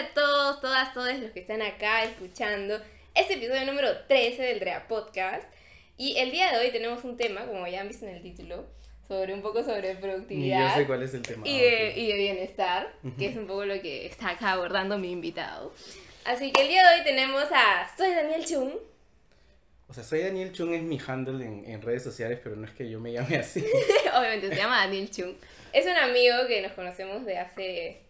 a todos, todas, todos los que están acá escuchando este episodio número 13 del Drea Podcast. Y el día de hoy tenemos un tema, como ya han visto en el título, sobre un poco sobre productividad. yo sé cuál es el tema. y de, y de bienestar, Ujú. que es un poco lo que está acá abordando mi invitado. Así que el día de hoy tenemos a Soy Daniel Chung. O sea, soy Daniel Chung, es mi handle en, en redes sociales, pero no es que yo me llame así. Obviamente se llama Daniel Chung. Es un amigo que nos conocemos de hace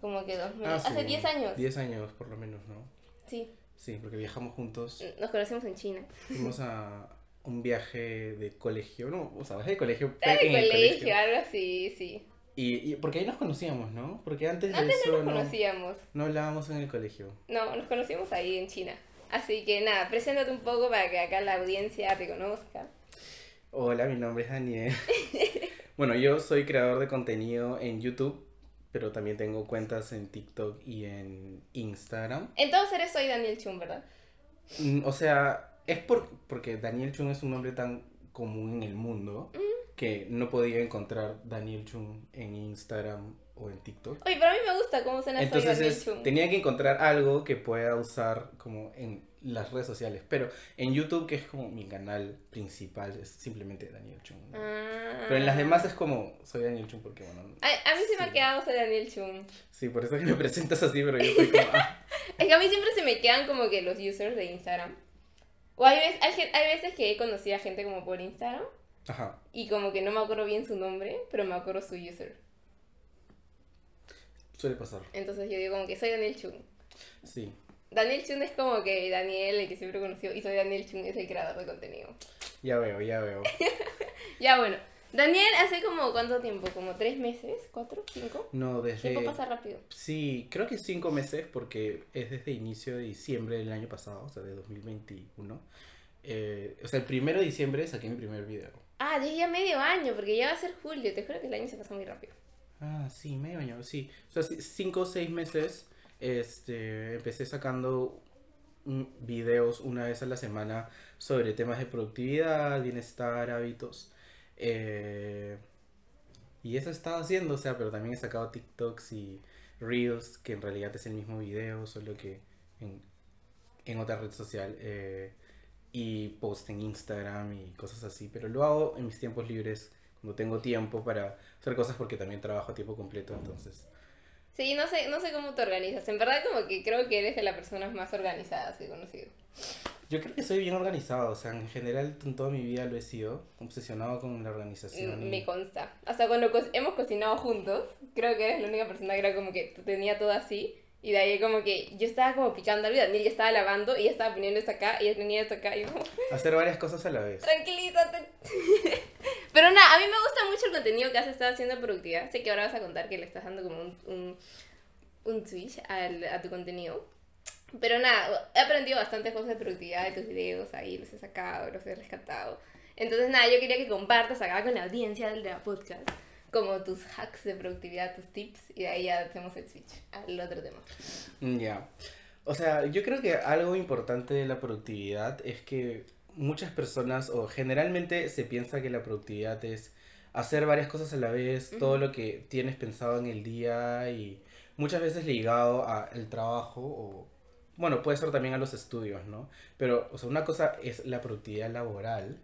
como que dos Ah, hace sí, 10 años. 10 años, por lo menos, ¿no? Sí, Sí, porque viajamos juntos. nos conocemos en China. Fuimos a un viaje de colegio, no, o sea, viaje de colegio Era de el colegio, colegio. algo así, sí. Y, y porque ahí nos conocíamos, ¿no? Porque antes de Antes eso no nos no, conocíamos. no hablábamos en el colegio. No, nos conocimos ahí en China. Así que nada, preséntate un poco para que acá la audiencia te conozca. Hola, mi nombre es Daniel. bueno, yo soy creador de contenido en YouTube, pero también tengo cuentas en TikTok y en Instagram. Entonces eres Soy Daniel Chung, ¿verdad? Mm, O sea, es por, porque Daniel Chung es un nombre tan común en el mundo que no podía encontrar Daniel Chung en Instagram o en TikTok. Oye, pero a mí me gusta cómo suena Soy Entonces Daniel Chung. tenía que encontrar algo que pueda usar como en las redes sociales. Pero en YouTube, que es como mi canal principal, es simplemente Daniel Chung. ¿no? Ah. Pero en las demás es como, soy Daniel Chung porque, bueno, A, a mí se me ha quedado Soy Daniel Chung. sí, por eso es que me presentas así, pero yo soy como, ah, Es que a mí siempre se me quedan como que los users de Instagram. O hay veces, hay, hay veces que he conocido a gente como por Instagram ajá. y como que no me acuerdo bien su nombre, pero me acuerdo su user. Suele pasar, Entonces yo digo como que soy Daniel Chung. sí. Daniel Chung es como que Daniel, el que siempre conoció, y soy Daniel Chung, es el creador de contenido. Ya veo, ya veo. Ya bueno, Daniel hace como cuánto tiempo, como tres meses, cuatro, cinco. No, desde... tiempo pasa rápido. Sí, creo que cinco meses porque es desde inicio de diciembre del año pasado, o sea, de 2021. Eh, o sea, el primero de diciembre saqué mi primer video. Ah, ya ya medio año, porque ya va a ser julio, te juro que el año se pasa muy rápido. Ah, sí, medio año, sí. O sea, cinco o seis meses este, empecé sacando videos una vez a la semana sobre temas de productividad, bienestar, hábitos. eh, y eso he estado haciendo, o sea, pero también he sacado TikToks y Reels, que en realidad es el mismo video, solo que en, en otra red social. eh, y post en Instagram y cosas así. Pero lo hago en mis tiempos libres, cuando tengo tiempo para hacer cosas porque también trabajo a tiempo completo, entonces. Sí, no sé, no sé cómo te organizas. En verdad como que creo que eres de las personas más organizadas que he conocido. Yo creo que soy bien organizado, o sea, en general en toda mi vida lo he sido, obsesionado con la organización. Mm, y- Me consta. Hasta cuando co- hemos cocinado juntos, creo que eres la única persona que era como que tenía todo así. Y de ahí como que yo estaba como picando algo y Daniel ya estaba lavando y ya estaba poniendo esto acá y ya tenía esto acá y como, Hacer varias cosas a la vez. tranquilízate. Pero nada, a mí me gusta mucho el contenido que has estado haciendo de productividad. Sé que ahora vas a contar que le estás dando como un, un, un switch al- a tu contenido. Pero nada, he aprendido bastantes cosas de productividad de tus videos, ahí los he sacado, los he rescatado. Entonces nada, yo quería que compartas acá con la audiencia del podcast como tus hacks de productividad, tus tips, y de ahí ya hacemos el switch al otro tema. Ya. O sea, yo creo que algo importante de la productividad es que muchas personas, o generalmente se piensa que la productividad es hacer varias cosas a la vez, todo lo que tienes pensado en el día y muchas veces ligado al trabajo o, bueno, puede ser también a los estudios, ¿no? Pero, o sea, una cosa es la productividad laboral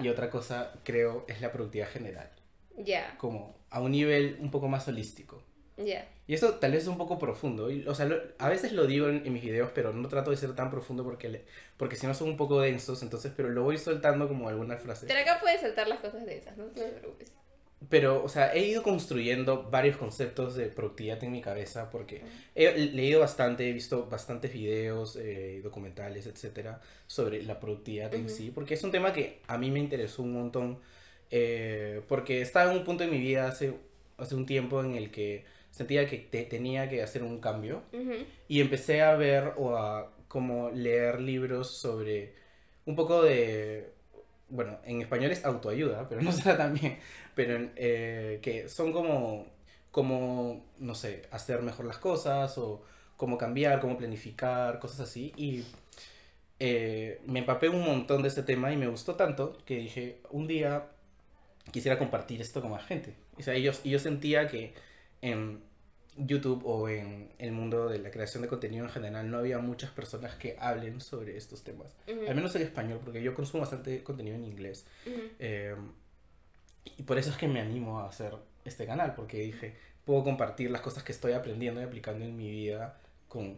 y otra cosa, creo, es la productividad general, ya, como a un nivel un poco más holístico. Ya. Y eso tal vez es un poco profundo. y, o sea, lo- a veces lo digo en, en mis videos, pero no trato de ser tan profundo porque, le- porque si no son un poco densos, entonces, pero lo voy soltando como algunas frases. Pero acá puedes saltar las cosas de esas, no te preocupes. Pero, o sea, he ido construyendo varios conceptos de productividad en mi cabeza porque he leído bastante, he visto bastantes videos, eh, documentales, etcétera, sobre la productividad en Ujú. sí, porque es un tema que a mí me interesó un montón, eh, porque estaba en un punto de mi vida hace, hace un tiempo en el que sentía que te- tenía que hacer un cambio y empecé a ver o a como leer libros sobre un poco de, bueno, en español es autoayuda, pero no será también, pero eh, que son como, como, no sé, hacer mejor las cosas o cómo cambiar, cómo planificar, cosas así. Y eh, me empapé un montón de este tema y me gustó tanto que dije, un día quisiera compartir esto con más gente. O sea, y yo, y yo sentía que, YouTube o en el mundo de la creación de contenido en general no había muchas personas que hablen sobre estos temas. Ujú. Al menos en español, porque yo consumo bastante contenido en inglés. Eh, y por eso es que me animo a hacer este canal, porque dije, puedo compartir las cosas que estoy aprendiendo y aplicando en mi vida con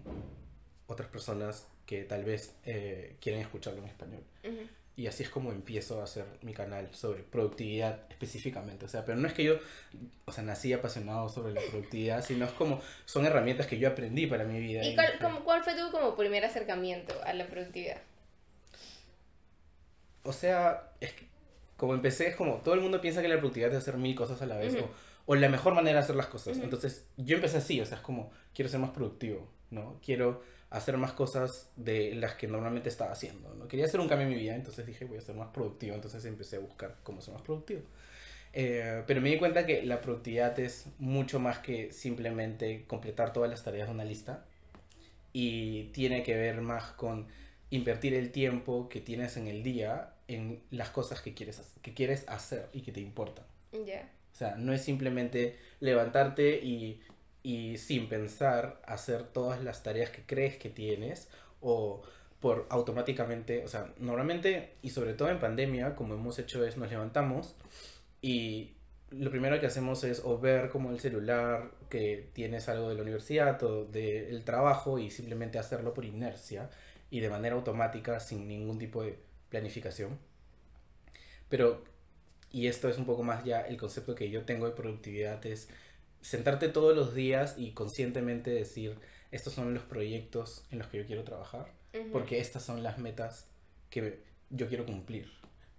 otras personas que tal vez eh, quieren escucharlo en español. Y así es como empiezo a hacer mi canal sobre productividad específicamente. O sea, pero no es que yo, o sea, nací apasionado sobre la productividad, sino es como, son herramientas que yo aprendí para mi vida. ¿Y cuál, como- cuál fue tu como primer acercamiento a la productividad? O sea, es que como empecé, es como todo el mundo piensa que la productividad es hacer mil cosas a la vez o, o la mejor manera de hacer las cosas. Entonces, yo empecé así, o sea, es como, quiero ser más productivo, ¿no? Quiero hacer más cosas de las que normalmente estaba haciendo, ¿no? Quería hacer un cambio en mi vida, entonces dije, voy a ser más productivo, entonces empecé a buscar cómo ser más productivo. Eh, pero me di cuenta que la productividad es mucho más que simplemente completar todas las tareas de una lista y tiene que ver más con invertir el tiempo que tienes en el día en las cosas que quieres, que quieres hacer y que te importan. O sea, no es simplemente levantarte y, y sin pensar hacer todas las tareas que crees que tienes o por automáticamente, o sea, normalmente y sobre todo en pandemia, como hemos hecho es nos levantamos y lo primero que hacemos es o ver como el celular que tienes algo de la universidad o del trabajo y simplemente hacerlo por inercia y de manera automática sin ningún tipo de planificación. Pero, y esto es un poco más ya el concepto que yo tengo de productividad, es sentarte todos los días y conscientemente decir, estos son los proyectos en los que yo quiero trabajar porque estas son las metas que yo quiero cumplir,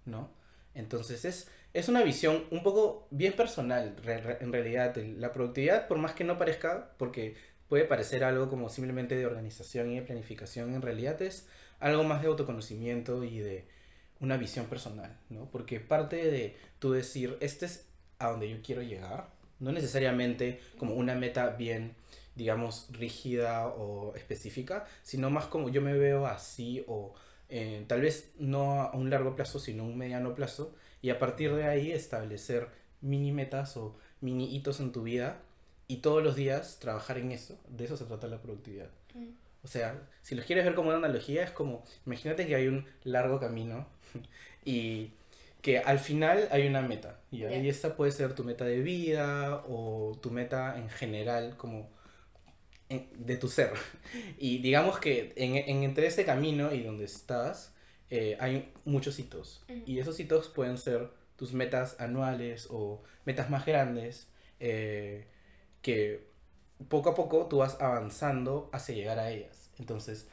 ¿no? Entonces es, es una visión un poco bien personal, re- re- en realidad. La productividad, por más que no parezca, porque puede parecer algo como simplemente de organización y de planificación, en realidad es algo más de autoconocimiento y de una visión personal, ¿no? Porque parte de tú decir, este es a donde yo quiero llegar, no necesariamente como una meta bien digamos, rígida o específica, sino más como yo me veo así o eh, tal vez no a un largo plazo, sino un mediano plazo, y a partir de ahí establecer mini metas o mini hitos en tu vida y todos los días trabajar en eso. De eso se trata la productividad. Mm. O sea, si los quieres ver como una analogía, es como, imagínate que hay un largo camino y que al final hay una meta. Y esta puede ser tu meta de vida o tu meta en general, como en- de tu ser. Y digamos que en, en- entre ese camino y donde estás, eh, hay muchos hitos. Y esos hitos pueden ser tus metas anuales o metas más grandes, eh, que poco a poco tú vas avanzando hacia llegar a ellas. Entonces,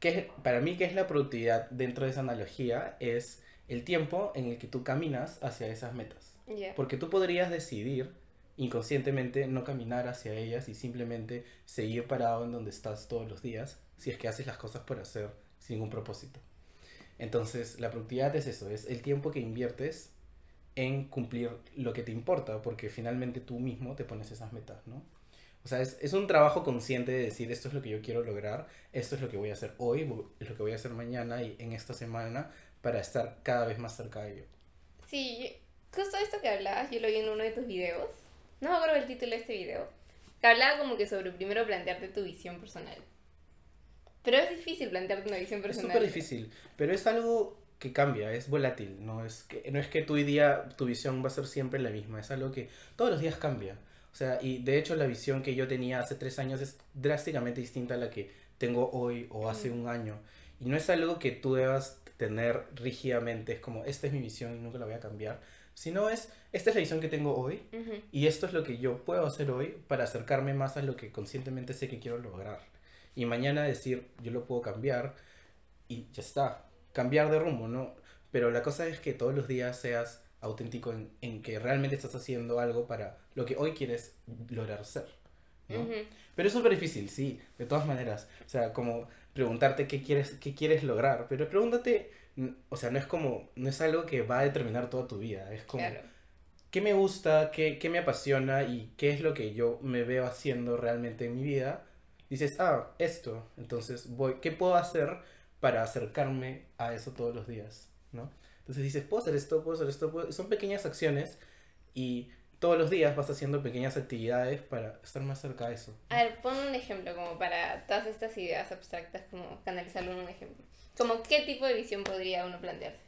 ¿qué es- para mí, ¿qué es la productividad dentro de esa analogía? Es el tiempo en el que tú caminas hacia esas metas. Porque tú podrías decidir inconscientemente no caminar hacia ellas y simplemente seguir parado en donde estás todos los días si es que haces las cosas por hacer sin ningún propósito. Entonces, la productividad es eso, es el tiempo que inviertes en cumplir lo que te importa, porque finalmente tú mismo te pones esas metas, ¿no? O sea, es, es un trabajo consciente de decir, esto es lo que yo quiero lograr, esto es lo que voy a hacer hoy, es lo que voy a hacer mañana y en esta semana para estar cada vez más cerca de ello. Sí, justo esto que hablabas, yo lo vi en uno de tus videos. No me acuerdo el título de este video. Que hablaba como que sobre primero plantearte tu visión personal. Pero es difícil plantearte una visión Es personal. súper difícil, pero es algo que cambia, es volátil, no es que, no es que tu día, tu visión va a ser siempre la misma, es algo que todos los días cambia. O sea, y de hecho la visión que yo tenía hace tres años es drásticamente distinta a la que tengo hoy o hace un año. Y no es algo que tú debas tener rígidamente, es como, esta es mi visión y nunca la voy a cambiar, sino es, esta es la visión que tengo hoy Ujú. y esto es lo que yo puedo hacer hoy para acercarme más a lo que conscientemente sé que quiero lograr. Y mañana decir, yo lo puedo cambiar y ya está. Cambiar de rumbo, ¿no? Pero la cosa es que todos los días seas auténtico en, en que realmente estás haciendo algo para lo que hoy quieres lograr ser. ¿no? Ujú. Pero es súper difícil, sí, de todas maneras. O sea, como preguntarte qué quieres, qué quieres lograr. Pero pregúntate, o sea, no es como, no es algo que va a determinar toda tu vida. Es como, Claro. qué me gusta, qué, qué me apasiona y qué es lo que yo me veo haciendo realmente en mi vida, dices, ah, esto, entonces voy, ¿qué puedo hacer para acercarme a eso todos los días? ¿no? Entonces dices, puedo hacer esto, puedo hacer esto, puedo-". son pequeñas acciones y todos los días vas haciendo pequeñas actividades para estar más cerca de eso. A ver, pon un ejemplo como para todas estas ideas abstractas, como canalizarlo en un ejemplo. Como qué tipo de visión podría uno plantearse.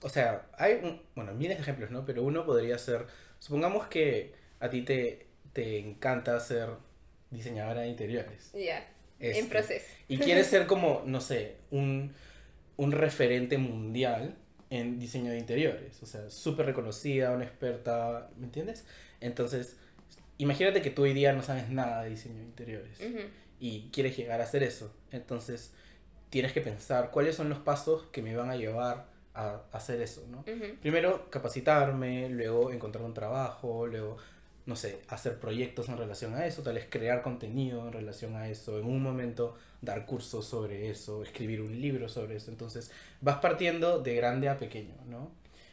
O sea, hay, un, bueno, miles de ejemplos, ¿no? Pero uno podría ser, supongamos que a ti te, te encanta ser diseñadora de interiores. Ya, Este, en proceso. Y quieres ser como, no sé, un, un referente mundial en diseño de interiores. O sea, súper reconocida, una experta, ¿me entiendes? Entonces, imagínate que tú hoy día no sabes nada de diseño de interiores y quieres llegar a hacer eso. Entonces, tienes que pensar cuáles son los pasos que me van a llevar a hacer eso, ¿no? Primero, capacitarme, luego encontrar un trabajo, luego, no sé, hacer proyectos en relación a eso, tal vez crear contenido en relación a eso, en un momento dar cursos sobre eso, escribir un libro sobre eso. Entonces, vas partiendo de grande a pequeño, ¿no?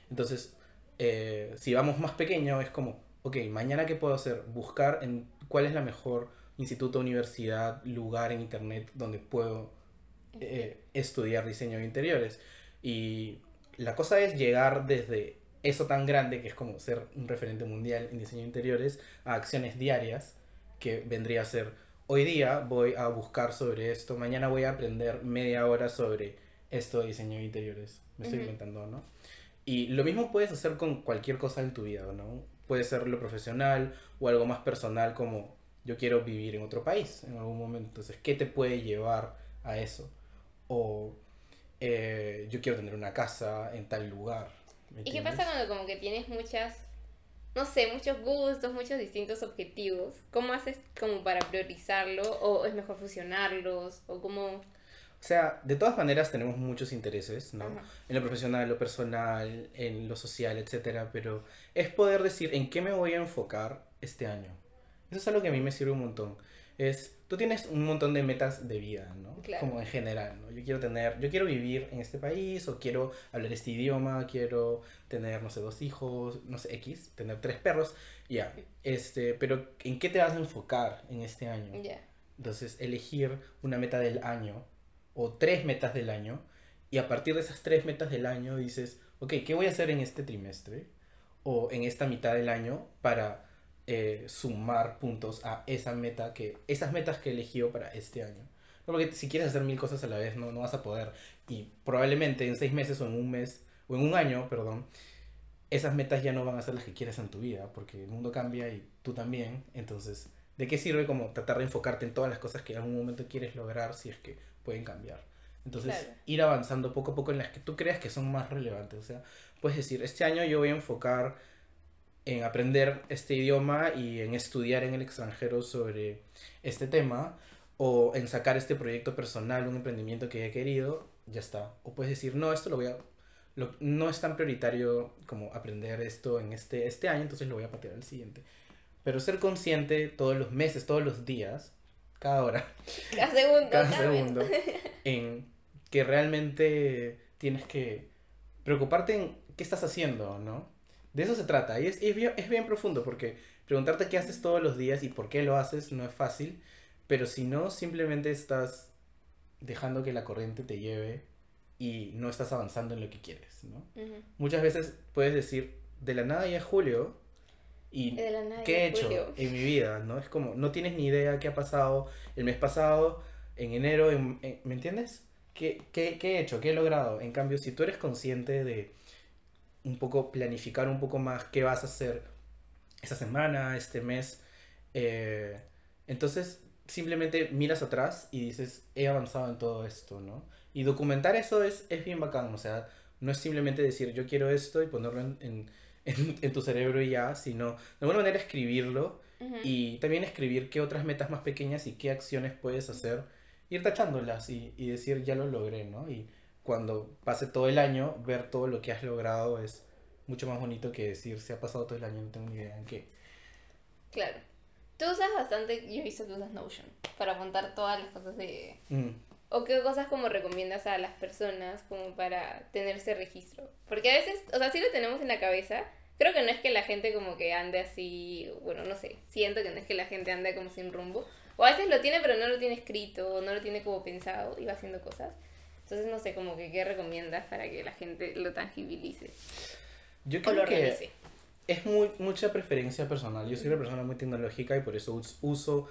Entonces, eh, si vamos más pequeño, es como, ok, mañana qué puedo hacer? Buscar en cuál es la mejor instituto, universidad, lugar en internet donde puedo eh, estudiar diseño de interiores. Y la cosa es llegar desde eso tan grande, que es como ser un referente mundial en diseño de interiores, a acciones diarias, que vendría a ser, hoy día voy a buscar sobre esto, mañana voy a aprender media hora sobre esto de diseño de interiores. Me estoy inventando, ¿no? Y lo mismo puedes hacer con cualquier cosa en tu vida, ¿no? Puede ser lo profesional o algo más personal como yo quiero vivir en otro país en algún momento. Entonces, ¿qué te puede llevar a eso? O eh, yo quiero tener una casa en tal lugar. ¿Me ¿Y qué pasa cuando como que tienes muchas, no sé, muchos gustos, muchos distintos objetivos? ¿Cómo haces como para priorizarlo? ¿O es mejor fusionarlos? ¿O cómo...? O sea, de todas maneras tenemos muchos intereses, ¿no? Ajá. En lo profesional, en lo personal, en lo social, etcétera, pero es poder decir en qué me voy a enfocar este año. Eso es algo que a mí me sirve un montón. Es, tú tienes un montón de metas de vida, ¿no? Claro. Como en general, ¿no? Yo quiero tener, yo quiero vivir en este país, o quiero hablar este idioma, quiero tener, no sé, dos hijos, no sé, X, tener tres perros, ya. Este, pero ¿en qué te vas a enfocar en este año? Ya. Entonces, elegir una meta del año o tres metas del año y a partir de esas tres metas del año dices, ok, ¿qué voy a hacer en este trimestre o en esta mitad del año para eh, sumar puntos a esa meta que, esas metas que elegido para este año? No, porque si quieres hacer mil cosas a la vez no, no vas a poder y probablemente en seis meses o en un mes o en un año, perdón, esas metas ya no van a ser las que quieres en tu vida porque el mundo cambia y tú también, entonces ¿De qué sirve como tratar de enfocarte en todas las cosas que en algún momento quieres lograr si es que pueden cambiar? Entonces, Claro. ir avanzando poco a poco en las que tú creas que son más relevantes. O sea, puedes decir, este año yo voy a enfocar en aprender este idioma y en estudiar en el extranjero sobre este tema, o en sacar este proyecto personal, un emprendimiento que he querido, ya está. O puedes decir, no, esto lo voy a... lo- no es tan prioritario como aprender esto en este, este año, entonces lo voy a patear al siguiente. Pero ser consciente todos los meses, todos los días, cada hora, Cada segundo. cada cada segundo, en que realmente tienes que preocuparte en qué estás haciendo, ¿no? De eso se trata. Y es, es, bien, es bien profundo porque preguntarte qué haces todos los días y por qué lo haces no es fácil, pero si no, simplemente estás dejando que la corriente te lleve y no estás avanzando en lo que quieres, ¿no? Ujú. Muchas veces puedes decir, de la nada ya es julio y De la nada, ¿qué he hecho julio. en mi vida? ¿no? Es como, no tienes ni idea qué ha pasado el mes pasado, en enero, en- en- ¿me entiendes? ¿Qué, qué, qué he hecho? ¿Qué he logrado? En cambio, si tú eres consciente de un poco planificar un poco más qué vas a hacer esta semana, este mes, eh, entonces simplemente miras atrás y dices, he avanzado en todo esto, ¿no? Y documentar eso es, es bien bacán, o sea, no es simplemente decir yo quiero esto y ponerlo en, en, en- en tu cerebro y ya, sino de alguna manera escribirlo y también escribir qué otras metas más pequeñas y qué acciones puedes hacer, ir tachándolas y, y decir ya lo logré, ¿no? Y cuando pase todo el año, ver todo lo que has logrado es mucho más bonito que decir se ha pasado todo el año, no tengo ni idea en qué. Claro. Tú usas bastante, yo he visto que usas Notion para apuntar todas las cosas de... Mm. ¿O qué cosas como recomiendas a las personas como para tener ese registro? Porque a veces, o sea, sí lo tenemos en la cabeza. Creo que no es que la gente como que ande así, bueno, no sé, siento que no es que la gente ande como sin rumbo. O a veces lo tiene pero no lo tiene escrito, o no lo tiene como pensado y va haciendo cosas. Entonces no sé, como que qué recomiendas para que la gente lo tangibilice Yo o creo lo que realice. es muy, mucha preferencia personal. Yo soy una persona muy tecnológica y por eso us- uso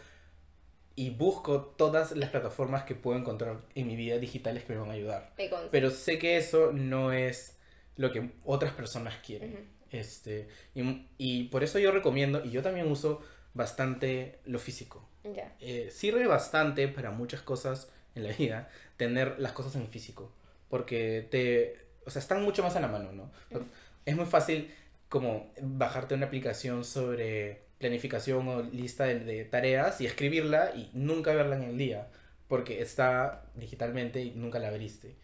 y busco todas las plataformas que puedo encontrar en mi vida digitales que me van a ayudar. Pero sé que eso no es lo que otras personas quieren. Este, y, y por eso yo recomiendo, y yo también uso bastante lo físico. Eh, sirve bastante para muchas cosas en la vida tener las cosas en físico. Porque te. O sea, están mucho más a la mano, ¿no? Es muy fácil como bajarte una aplicación sobre planificación o lista de, de tareas y escribirla y nunca verla en el día. Porque está digitalmente y nunca la abriste.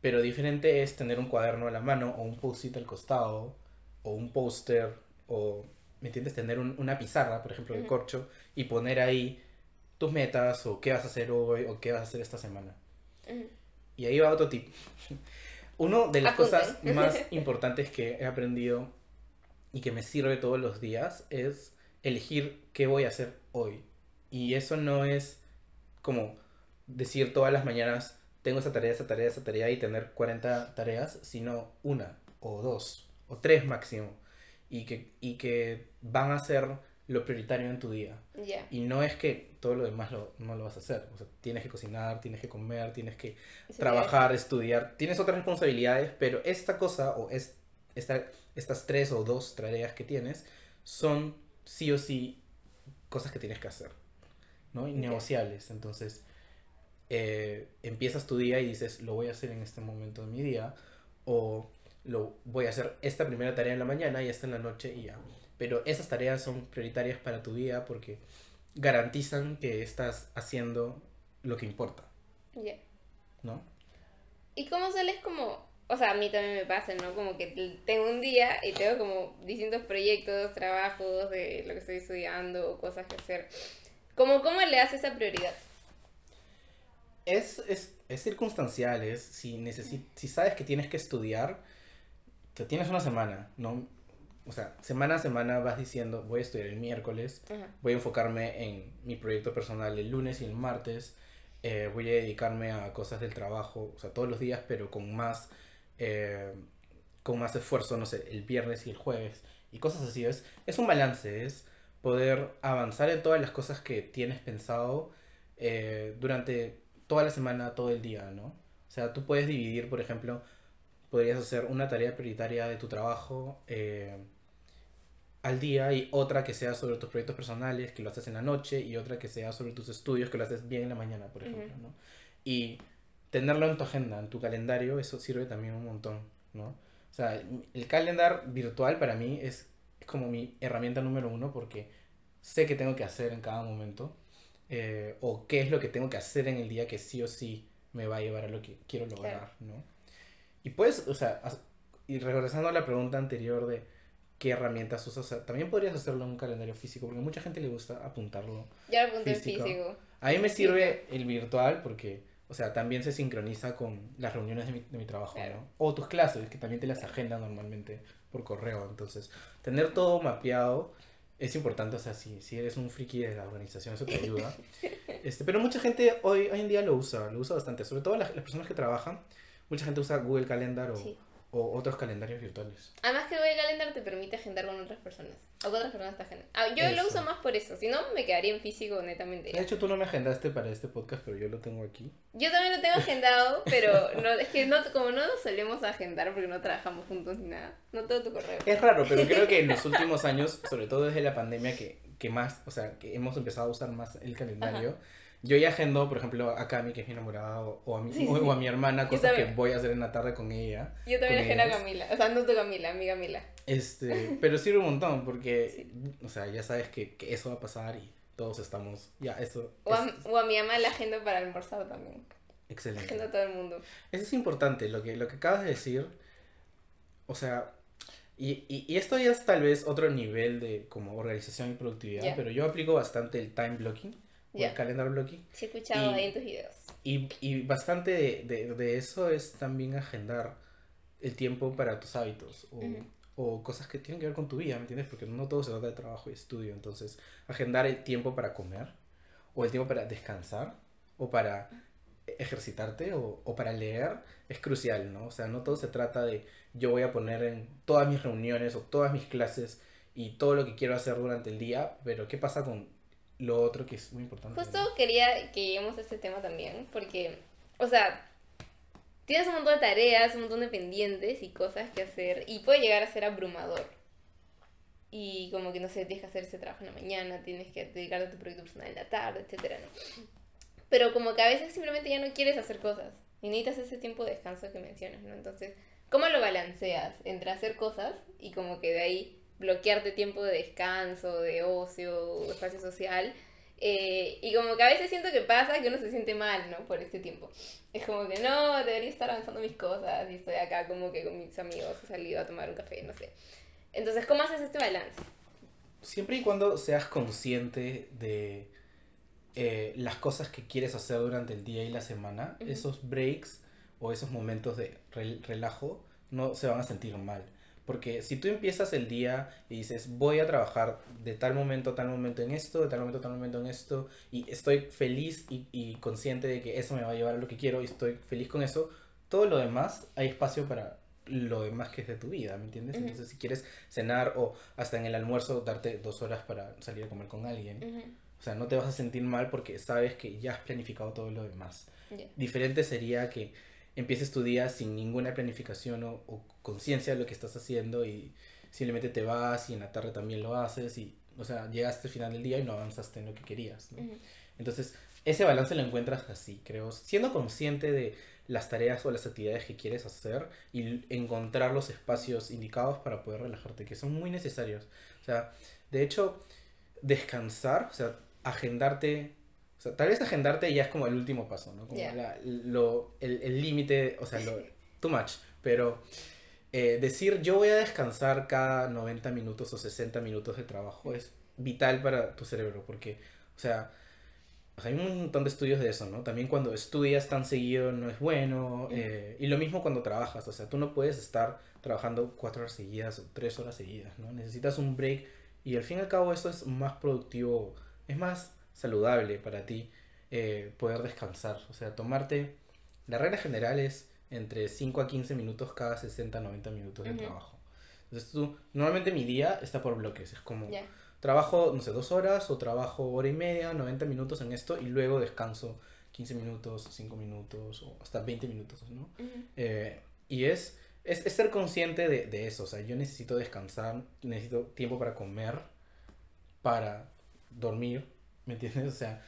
Pero diferente es tener un cuaderno a la mano o un post-it al costado o un póster o, ¿me entiendes? Tener un- una pizarra, por ejemplo, de corcho y poner ahí tus metas o qué vas a hacer hoy o qué vas a hacer esta semana. Ujú. Y ahí va otro tip. Una de las Apunten. cosas más importantes que he aprendido y que me sirve todos los días es elegir qué voy a hacer hoy. Y eso no es como decir todas las mañanas tengo esa tarea, esa tarea, esa tarea y tener 40 tareas, sino una o dos o tres máximo. Y que, y que van a ser lo prioritario en tu día. Y no es que todo lo demás lo, no lo vas a hacer. O sea, tienes que cocinar, tienes que comer, tienes que trabajar, estudiar. Tienes otras responsabilidades, pero esta cosa o es, esta, estas tres o dos tareas que tienes son sí o sí cosas que tienes que hacer. ¿no? Ya. Innegociables. Entonces, eh, empiezas tu día y dices, lo voy a hacer en este momento de mi día. O lo voy a hacer esta primera tarea en la mañana y esta en la noche y ya. Pero esas tareas son prioritarias para tu día porque garantizan que estás haciendo lo que importa, Ya. ¿no? ¿Y cómo sales como, o sea, a mí también me pasa, ¿no? Como que tengo un día y tengo como distintos proyectos, trabajos de lo que estoy estudiando o cosas que hacer. Como, ¿Cómo le das esa prioridad? Es, es, es circunstancial, es si, si sabes que tienes que estudiar, que tienes una semana, ¿no? O sea, semana a semana vas diciendo, voy a estudiar el miércoles, voy a enfocarme en mi proyecto personal el lunes y el martes, eh, voy a dedicarme a cosas del trabajo, o sea, todos los días, pero con más, eh, con más esfuerzo, no sé, el viernes y el jueves, y cosas así. Es, es un balance, es poder avanzar en todas las cosas que tienes pensado eh, durante toda la semana, todo el día, ¿no? O sea, tú puedes dividir, por ejemplo, podrías hacer una tarea prioritaria de tu trabajo eh, al día y otra que sea sobre tus proyectos personales, que lo haces en la noche, y otra que sea sobre tus estudios, que lo haces bien en la mañana, por ejemplo, ¿no? Y tenerlo en tu agenda, en tu calendario, eso sirve también un montón, ¿no? O sea, el calendar virtual para mí es, es como mi herramienta número uno porque sé qué tengo que hacer en cada momento eh, o qué es lo que tengo que hacer en el día que sí o sí me va a llevar a lo que quiero lograr, ¿no? Y puedes, o sea, y regresando a la pregunta anterior de qué herramientas usas, o sea, también podrías hacerlo en un calendario físico porque a mucha gente le gusta apuntarlo. Ya lo apunté en Físico. A mí me sirve el virtual porque, o sea, también se sincroniza con las reuniones de mi, de mi trabajo, Claro. ¿no? O tus clases, que también te las agendan normalmente por correo. Entonces, tener todo mapeado es importante, o sea, si, si eres un friki de la organización, eso te ayuda. Este, pero mucha gente hoy, hoy en día lo usa, lo usa bastante, sobre todo las, las personas que trabajan. Mucha gente usa Google Calendar o, Sí. O otros calendarios virtuales. Además que Google Calendar te permite agendar con otras personas. O con otras personas te agendan. Ah, yo lo Eso. uso más por eso. Si no, me quedaría en físico netamente. De hecho, tú no me agendaste para este podcast, pero yo lo tengo aquí. Yo también lo tengo agendado, pero no, es que no, como no nos solemos agendar porque no trabajamos juntos ni nada. No tengo tu correo. Es raro, pero creo que en los últimos años, sobre todo desde la pandemia, que, que más, o sea, que hemos empezado a usar más el calendario, yo ya agendo, por ejemplo, a Cami, que es mi enamorada, o, o a, mi, Sí, o, sí. o a mi hermana, cosas que voy a hacer en la tarde con ella. Yo también agendo a. Camila. O sea, no tu Camila, mi Camila. Este, pero sirve un montón, porque, o sea, ya sabes que, que eso va a pasar y todos estamos, ya, eso O a, es o a mi mamá la agendo para almorzar también. excelente. Agendo a todo el mundo. Eso es importante, lo que, lo que acabas de decir. O sea, y, y, y esto ya es tal vez otro nivel de como organización y productividad, pero yo aplico bastante el time blocking, Ya. el calendar blocking, Sí, he escuchado Y- ahí en tus videos. y, y bastante de, de, de eso es también agendar el tiempo para tus hábitos o, o cosas que tienen que ver con tu vida, ¿me entiendes? Porque no todo se trata de trabajo y estudio, entonces agendar el tiempo para comer o el tiempo para descansar o para ejercitarte o, o para leer es crucial, ¿no? O sea, no todo se trata de yo voy a poner en todas mis reuniones o todas mis clases y todo lo que quiero hacer durante el día, pero ¿qué pasa con lo otro que es muy importante? Justo quería que lleguemos a este tema también, porque, o sea, tienes un montón de tareas, un montón de pendientes y cosas que hacer, y puede llegar a ser abrumador. Y como que, no sé, tienes que hacer ese trabajo en la mañana, tienes que dedicarte a tu proyecto personal en la tarde, etcétera, ¿no? Pero como que a veces simplemente ya no quieres hacer cosas y necesitas ese tiempo de descanso que mencionas, ¿no? Entonces, ¿cómo lo balanceas entre hacer cosas y como que de ahí bloquearte tiempo de descanso, de ocio, espacio social. Eh, y como que a veces siento que pasa que uno se siente mal, ¿no? Por este tiempo. Es como que no, debería estar avanzando mis cosas y estoy acá como que con mis amigos, he salido a tomar un café, no sé. Entonces, ¿cómo haces este balance? Siempre y cuando seas consciente de eh, las cosas que quieres hacer durante el día y la semana, esos breaks o esos momentos de relajo no se van a sentir mal. Porque si tú empiezas el día y dices, voy a trabajar de tal momento a tal momento en esto, de tal momento a tal momento en esto, y estoy feliz y, y, consciente de que eso me va a llevar a lo que quiero y estoy feliz con eso, todo lo demás hay espacio para lo demás que es de tu vida, ¿me entiendes? Entonces, si quieres cenar o hasta en el almuerzo darte dos horas para salir a comer con alguien, o sea, no te vas a sentir mal porque sabes que ya has planificado todo lo demás. Diferente sería que empieces tu día sin ninguna planificación o, conciencia de lo que estás haciendo y simplemente te vas y en la tarde también lo haces y, o sea, llegaste al final del día y no avanzaste en lo que querías. Entonces, ese balance lo encuentras así, creo, siendo consciente de las tareas o las actividades que quieres hacer y encontrar los espacios indicados para poder relajarte, que son muy necesarios. O sea, de hecho, descansar, o sea, agendarte o sea, tal vez agendarte ya es como el último paso, ¿no? Como lo, el límite, o sea, lo, too much. Pero eh, decir yo voy a descansar cada 90 minutos o 60 minutos de trabajo es vital para tu cerebro porque, o sea, hay un montón de estudios de eso, ¿no? También cuando estudias tan seguido no es bueno. Eh, y lo mismo cuando trabajas, o sea, tú no puedes estar trabajando cuatro horas seguidas o tres horas seguidas, ¿no? Necesitas un break y al fin y al cabo eso es más productivo, es más saludable para ti eh, poder descansar. O sea, tomarte, la regla general es entre 5 a 15 minutos cada 60 90 minutos de trabajo. Entonces tú, normalmente mi día está por bloques, es como trabajo, no sé, dos horas o trabajo hora y media, 90 minutos en esto y luego descanso 15 minutos, 5 minutos o hasta 20 minutos, ¿no? Eh, y es, es, es, ser consciente de, de eso, o sea, yo necesito descansar, necesito tiempo para comer, para dormir, ¿Me entiendes? O sea,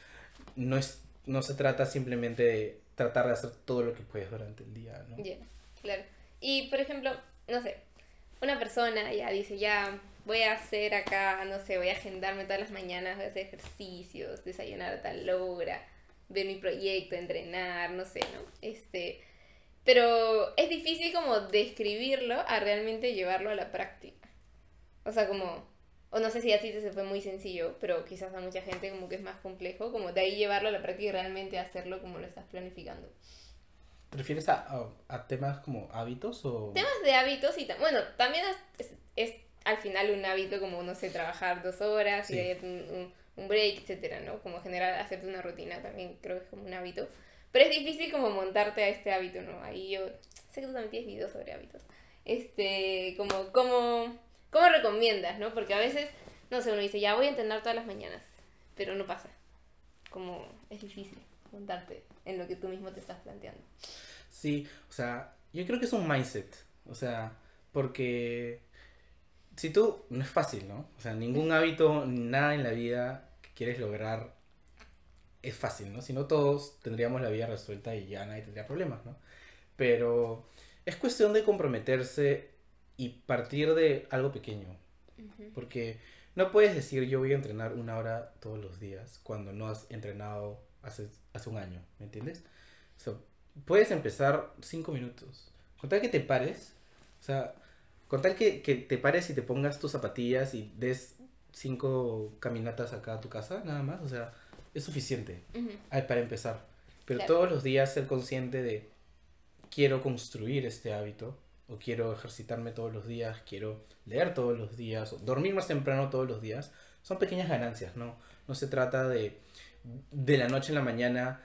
no, es, no se trata simplemente de tratar de hacer todo lo que puedes durante el día, ¿no? Yeah, claro. Y, por ejemplo, no sé, una persona ya dice, ya voy a hacer acá, no sé, voy a agendarme todas las mañanas, voy a hacer ejercicios, desayunar a tal hora, ver mi proyecto, entrenar, no sé, ¿no? Este, pero es difícil como describirlo a realmente llevarlo a la práctica. O sea, como o no sé si así se fue muy sencillo, pero quizás a mucha gente como que es más complejo, como de ahí llevarlo a la práctica y realmente hacerlo como lo estás planificando. ¿Te refieres a, a, temas como hábitos o...? Temas de hábitos y... Bueno, también es, es, al final un hábito como, no sé, trabajar dos horas y un, un, break, etcétera, ¿no? Como generar, hacerte una rutina también creo que es como un hábito. Pero es difícil como montarte a este hábito, ¿no? Ahí yo... Sé que tú también tienes videos sobre hábitos. Este, como, como ¿Cómo recomiendas, no? Porque a veces, no sé, uno dice, ya voy a entrenar todas las mañanas, pero no pasa. Como es difícil montarte en lo que tú mismo te estás planteando. Sí, o sea, yo creo que es un mindset. O sea, porque si tú, no es fácil, ¿no? O sea, ningún hábito, nada en la vida que quieres lograr es fácil, ¿no? Si no todos tendríamos la vida resuelta y ya nadie tendría problemas, ¿no? Pero es cuestión de comprometerse y partir de algo pequeño. Porque no puedes decir yo voy a entrenar una hora todos los días cuando no has entrenado hace, hace un año, ¿me entiendes? puedes empezar cinco minutos. Con tal que te pares, o sea, con tal que, que te pares y te pongas tus zapatillas y des cinco caminatas acá a tu casa, nada más, o sea, es suficiente para empezar. Pero todos los días ser consciente de quiero construir este hábito o quiero ejercitarme todos los días, quiero leer todos los días, o dormir más temprano todos los días, son pequeñas ganancias, ¿no? No se trata de de la noche en la mañana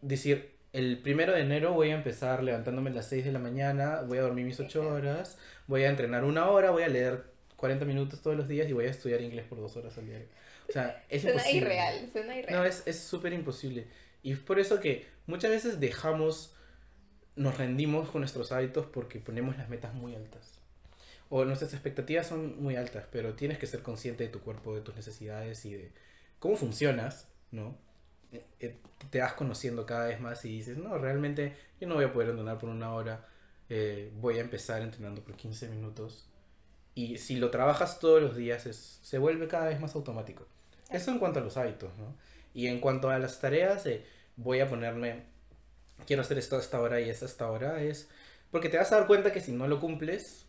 decir, el primero de enero voy a empezar levantándome a las 6 de la mañana, voy a dormir mis 8 horas, voy a entrenar una hora, voy a leer 40 minutos todos los días y voy a estudiar inglés por dos horas al día. O sea, es Suena imposible. irreal, suena irreal. No, es súper imposible. Y es por eso que muchas veces dejamos, nos rendimos con nuestros hábitos porque ponemos las metas muy altas. O nuestras expectativas son muy altas, pero tienes que ser consciente de tu cuerpo, de tus necesidades y de cómo funcionas, ¿no? Eh, eh, Te vas conociendo cada vez más y dices, no, realmente yo no voy a poder entrenar por una hora, eh, voy a empezar entrenando por 15 minutos. Y si lo trabajas todos los días, es, se vuelve cada vez más automático. Eso en cuanto a los hábitos, ¿no? Y en cuanto a las tareas, voy a ponerme, quiero hacer esto a esta hora y esto a esta hora, es porque te vas a dar cuenta que si no lo cumples,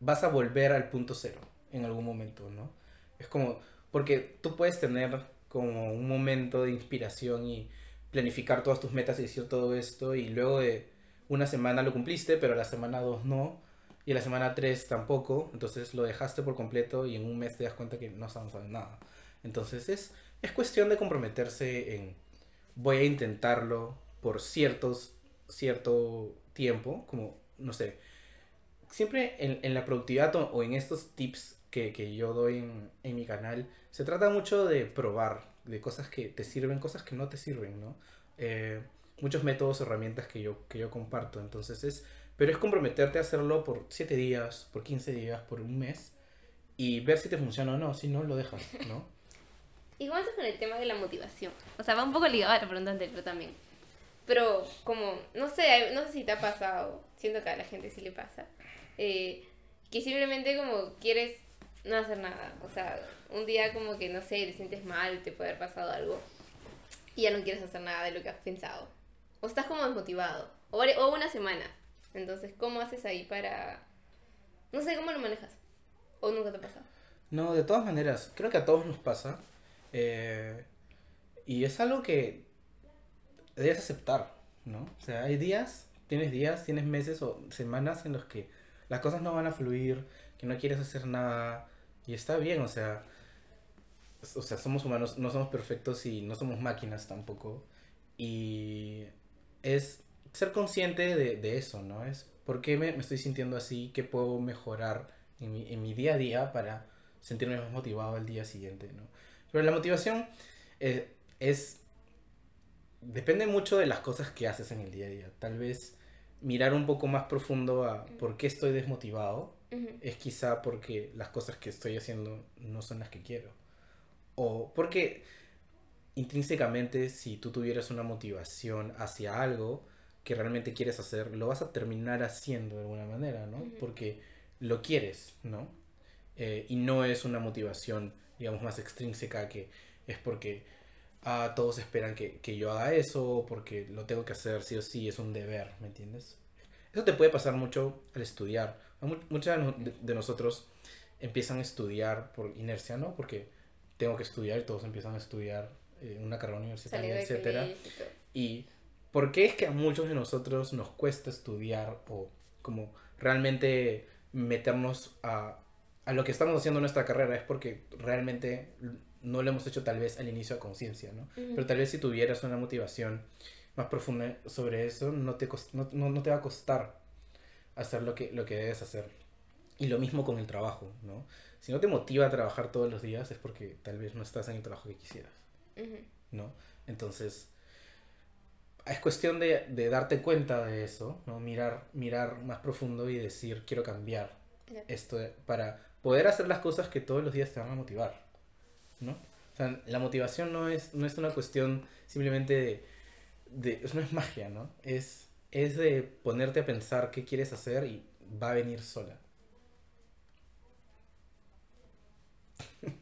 vas a volver al punto cero en algún momento, ¿no? Es como, porque tú puedes tener como un momento de inspiración y planificar todas tus metas y decir todo esto y luego de una semana lo cumpliste, pero la semana dos no, y la semana tres tampoco, entonces lo dejaste por completo y en un mes te das cuenta que no estamos haciendo nada. Entonces es, es cuestión de comprometerse en voy a intentarlo por ciertos, cierto tiempo, como, no sé, siempre en, en la productividad o, o en estos tips que, que yo doy en, en, mi canal, se trata mucho de probar, de cosas que te sirven, cosas que no te sirven, ¿no? Eh, muchos métodos, herramientas que yo, que yo comparto, entonces es, pero es comprometerte a hacerlo por 7 días, por 15 días, por un mes, y ver si te funciona o no, si no, lo dejas, ¿no? Y cómo haces con el tema de la motivación. O sea, va un poco ligado a la pregunta anterior también. Pero como, no sé, no sé si te ha pasado, siento que a la gente sí le pasa, eh, que simplemente como quieres no hacer nada. O sea, un día como que, no sé, te sientes mal, te puede haber pasado algo y ya no quieres hacer nada de lo que has pensado. O estás como desmotivado. O, o una semana. Entonces, ¿cómo haces ahí para... No sé, ¿cómo lo manejas? ¿O nunca te ha pasado? No, de todas maneras, creo que a todos nos pasa. eh, y es algo que debes aceptar, ¿no? O sea, hay días, tienes días, tienes meses o semanas en los que las cosas no van a fluir, que no quieres hacer nada. Y está bien, o sea, o sea, somos humanos, no somos perfectos y no somos máquinas tampoco. Y es ser consciente de, de eso, ¿no? Es por qué me, me estoy sintiendo así, qué puedo mejorar en mi, en mi día a día para sentirme más motivado al día siguiente, ¿no? Pero la motivación eh, es... Depende mucho de las cosas que haces en el día a día. Tal vez mirar un poco más profundo a por qué estoy desmotivado es quizá porque las cosas que estoy haciendo no son las que quiero. O porque intrínsecamente si tú tuvieras una motivación hacia algo que realmente quieres hacer, lo vas a terminar haciendo de alguna manera, ¿no? Porque lo quieres, ¿no? Eh, y no es una motivación, digamos, más extrínseca que es porque ah, todos esperan que, que yo haga eso, porque lo tengo que hacer sí o sí, es un deber, ¿me entiendes? Eso te puede pasar mucho al estudiar. Mu- Muchos de, no- de- de nosotros empiezan a estudiar por inercia, ¿no? Porque tengo que estudiar y todos empiezan a estudiar eh, una carrera universitaria, etcétera. ¿Y por qué es que a muchos de nosotros nos cuesta estudiar o como realmente meternos a, a lo que estamos haciendo en nuestra carrera? Es porque realmente no lo hemos hecho tal vez al inicio a conciencia, ¿no? Pero tal vez si tuvieras una motivación más profunda sobre eso, no te, no, no- no te va a costar hacer lo que, lo que debes hacer. Y lo mismo con el trabajo, ¿no? Si no te motiva a trabajar todos los días es porque tal vez no estás en el trabajo que quisieras. ¿no? Entonces, es cuestión de, de darte cuenta de eso, ¿no? Mirar, mirar más profundo y decir, quiero cambiar esto para poder hacer las cosas que todos los días te van a motivar, ¿no? O sea, la motivación no es, no es una cuestión simplemente de, de- no es magia, ¿no? Es, es de ponerte a pensar qué quieres hacer y va a venir sola.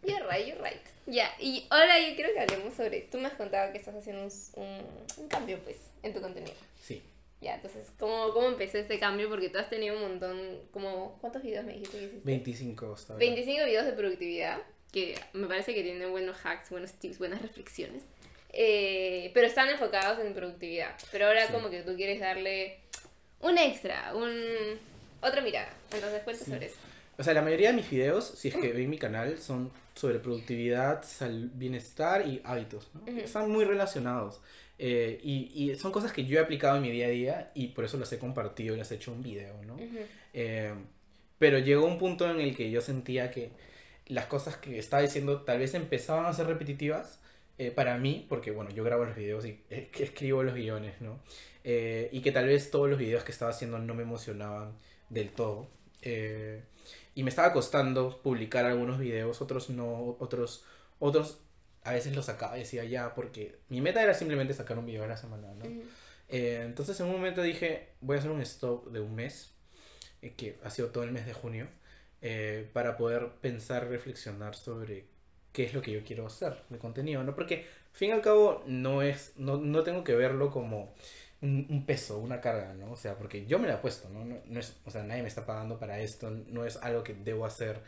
You're right, you're right. Ya, y ahora yo quiero que hablemos sobre. Tú me has contado que estás haciendo un, un, un cambio, pues, en tu contenido. Sí. Ya, entonces, ¿cómo, ¿cómo empezó este cambio? Porque tú has tenido un montón. como ¿Cuántos videos me dijiste que hiciste? 25 hasta ahora. 25 videos de productividad, que me parece que tienen buenos hacks, buenos tips, buenas reflexiones. Eh, pero están enfocados en productividad. Pero ahora Sí. como que tú quieres darle un extra, un otra mirada. Entonces, cuenta Sí. sobre eso. O sea, la mayoría de mis videos, si es que ven mi canal, son sobre productividad, sal- bienestar y hábitos. ¿no? Ujú. Están muy relacionados. Eh, y, y son cosas que yo he aplicado en mi día a día y por eso las he compartido y las he hecho un video, ¿no? Ujú. Eh, Pero llegó un punto en el que yo sentía que las cosas que estaba diciendo tal vez empezaban a ser repetitivas eh, para mí, porque bueno, yo grabo los videos y eh, escribo los guiones, ¿no? Eh, y que tal vez todos los videos que estaba haciendo no me emocionaban del todo. y me estaba costando publicar algunos videos, otros no, otros, otros a veces los sacaba y decía ya, porque mi meta era simplemente sacar un video a la semana, ¿no? entonces en un momento dije, voy a hacer un stop de un mes, que ha sido todo el mes de junio, para poder pensar, reflexionar sobre qué es lo que yo quiero hacer de contenido, ¿no? Porque, fin y al cabo, no es, no, no tengo que verlo como un, peso, una carga, ¿no? O sea, porque yo me la he puesto, ¿no? ¿no? es, o sea, nadie me está pagando para esto, no es algo que debo hacer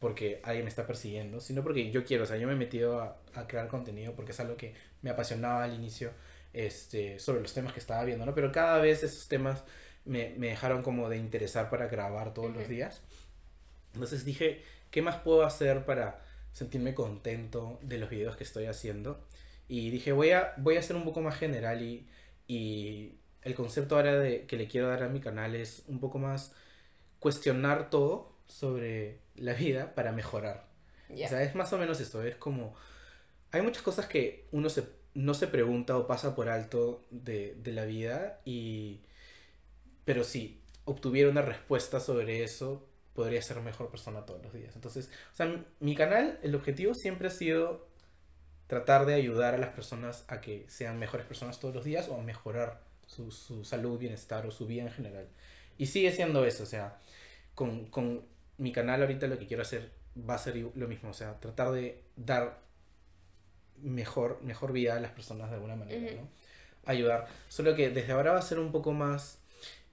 porque alguien me está persiguiendo, sino porque yo quiero, o sea, yo me he metido a, a crear contenido porque es algo que me apasionaba al inicio, este, sobre los temas que estaba viendo, ¿no? Pero cada vez esos temas me, me dejaron como de interesar para grabar todos los días. Entonces dije, ¿qué más puedo hacer para sentirme contento de los videos que estoy haciendo. Y dije, voy a, voy a ser un poco más general y, y el concepto ahora de, que le quiero dar a mi canal es un poco más cuestionar todo sobre la vida para mejorar. O sea, es más o menos esto, es como... Hay muchas cosas que uno se, no se pregunta o pasa por alto de, de la vida y... Pero si obtuviera una respuesta sobre eso, podría ser mejor persona todos los días. Entonces, o sea, mi canal, el objetivo siempre ha sido tratar de ayudar a las personas a que sean mejores personas todos los días o a mejorar su, su salud, bienestar o su vida en general. Y sigue siendo eso, o sea, con, con mi canal ahorita lo que quiero hacer va a ser lo mismo, o sea, tratar de dar mejor, mejor vida a las personas de alguna manera, ¿no? Ayudar. Solo que desde ahora va a ser un poco más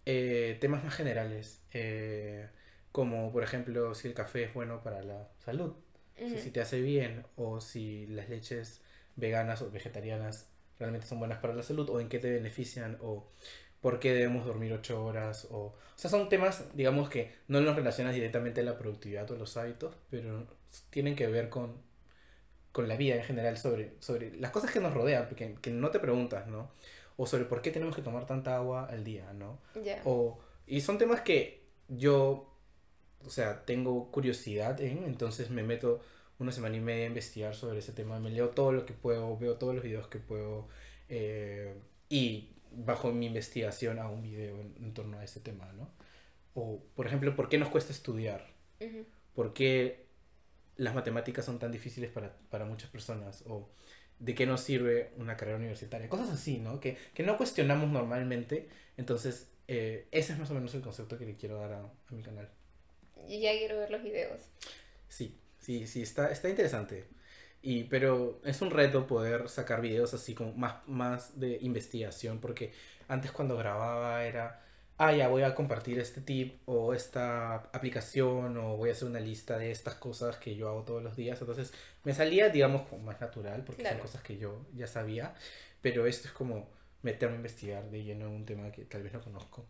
eh, temas más generales. Eh, como por ejemplo si el café es bueno para la salud, si te hace bien o si las leches veganas o vegetarianas realmente son buenas para la salud o en qué te benefician o por qué debemos dormir ocho horas o... O sea, son temas, digamos, que no los relacionas directamente a la productividad o los hábitos, pero tienen que ver con, con la vida en general, sobre, sobre las cosas que nos rodean, que, que no te preguntas, ¿no? O sobre por qué tenemos que tomar tanta agua al día, ¿no? O, y son temas que yo o sea, tengo curiosidad en, entonces me meto una semana y media a investigar sobre ese tema, me leo todo lo que puedo, veo todos los videos que puedo eh, y bajo mi investigación hago un video en, torno a ese tema, ¿no? O, por ejemplo, ¿por qué nos cuesta estudiar? ¿Por qué las matemáticas son tan difíciles para, para, muchas personas? ¿O de qué nos sirve una carrera universitaria? Cosas así, ¿no? Que, que no cuestionamos normalmente. Entonces, eh, ese es más o menos el concepto que le quiero dar a, a mi canal y ya quiero ver los videos. Sí, sí, sí, está, está interesante. Y, pero es un reto poder sacar videos así con más, más de investigación, porque antes cuando grababa era, ah, ya voy a compartir este tip o esta aplicación o voy a hacer una lista de estas cosas que yo hago todos los días. Entonces me salía, digamos, como más natural, porque son cosas que yo ya sabía, pero esto es como meterme a investigar de lleno en un tema que tal vez no conozco.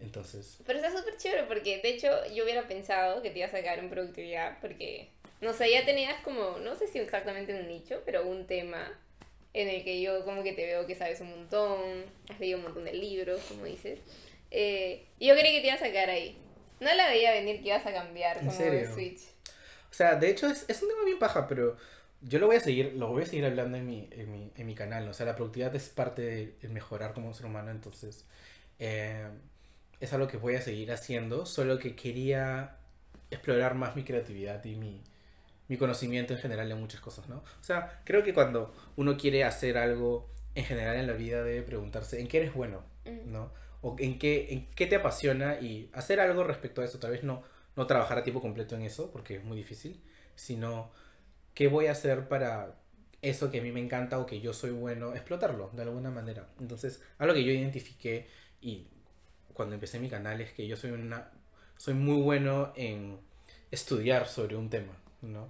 Entonces. Pero está súper chévere porque, de hecho, yo hubiera pensado que te ibas a sacar en productividad porque, no sé, ya tenías como, no sé si exactamente un nicho, pero un tema en el que yo como que te veo que sabes un montón, has leído un montón de libros, como dices. Eh, y yo creí que te ibas a sacar ahí. No la veía venir que ibas a cambiar como de Switch. O sea, de hecho es, es, un tema bien paja, pero yo lo voy a seguir, lo voy a seguir hablando en mi, en mi, en mi canal. O sea, la productividad es parte de, mejorar como un ser humano, entonces... Eh, es algo que voy a seguir haciendo, solo que quería explorar más mi creatividad y mi, mi conocimiento en general de muchas cosas, ¿no? O sea, creo que cuando uno quiere hacer algo en general en la vida debe preguntarse en qué eres bueno, ¿no? O en qué, en qué te apasiona y hacer algo respecto a eso. Tal vez no, no trabajar a tiempo completo en eso, porque es muy difícil, sino qué voy a hacer para eso que a mí me encanta o que yo soy bueno, explotarlo de alguna manera. Entonces, algo que yo identifiqué y cuando empecé mi canal es que yo soy una soy muy bueno en estudiar sobre un tema, ¿no?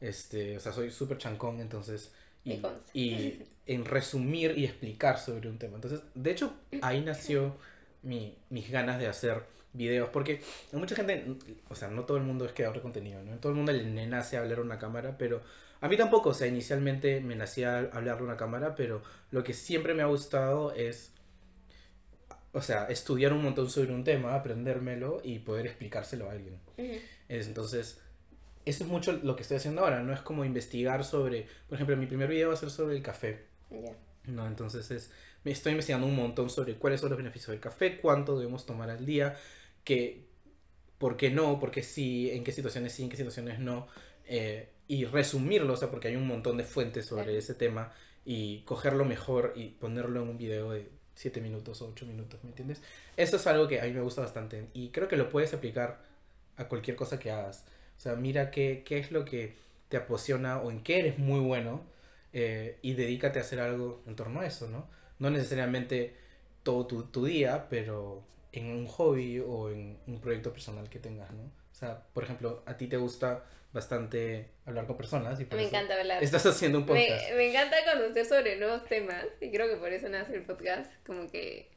Este, o sea, soy súper chancón, entonces y, y, en resumir y explicar sobre un tema. Entonces, de hecho, ahí nació mi, mis ganas de hacer videos, porque mucha gente, o sea, no todo el mundo es creador de contenido, ¿no? Todo el mundo le nace a hablar a una cámara, pero a mí tampoco, o sea, inicialmente me nacía hablarle a una cámara, pero lo que siempre me ha gustado es o sea, estudiar un montón sobre un tema, aprendérmelo y poder explicárselo a alguien. Entonces, eso es mucho lo que estoy haciendo ahora, no es como investigar sobre, por ejemplo, mi primer video va a ser sobre el café, Ya. ¿no? Entonces, es, me estoy investigando un montón sobre cuáles son los beneficios del café, cuánto debemos tomar al día, que, por qué no, por qué sí, en qué situaciones sí, en qué situaciones no, eh, y resumirlo, o sea, porque hay un montón de fuentes sobre ese tema, y cogerlo mejor y ponerlo en un video de 7 minutos o 8 minutos, ¿me entiendes? Eso es algo que a mí me gusta bastante, y creo que lo puedes aplicar a cualquier cosa que hagas. O sea, mira qué, qué es lo que te apasiona o en qué eres muy bueno eh, y dedícate a hacer algo en torno a eso, ¿no? No necesariamente todo tu, tu día, pero en un hobby o en un proyecto personal que tengas, ¿no? O sea, por ejemplo, a ti te gusta bastante hablar con personas y Me encanta hablar. estás haciendo un podcast. Me, me encanta conocer sobre nuevos temas y creo que por eso nace el podcast. Como que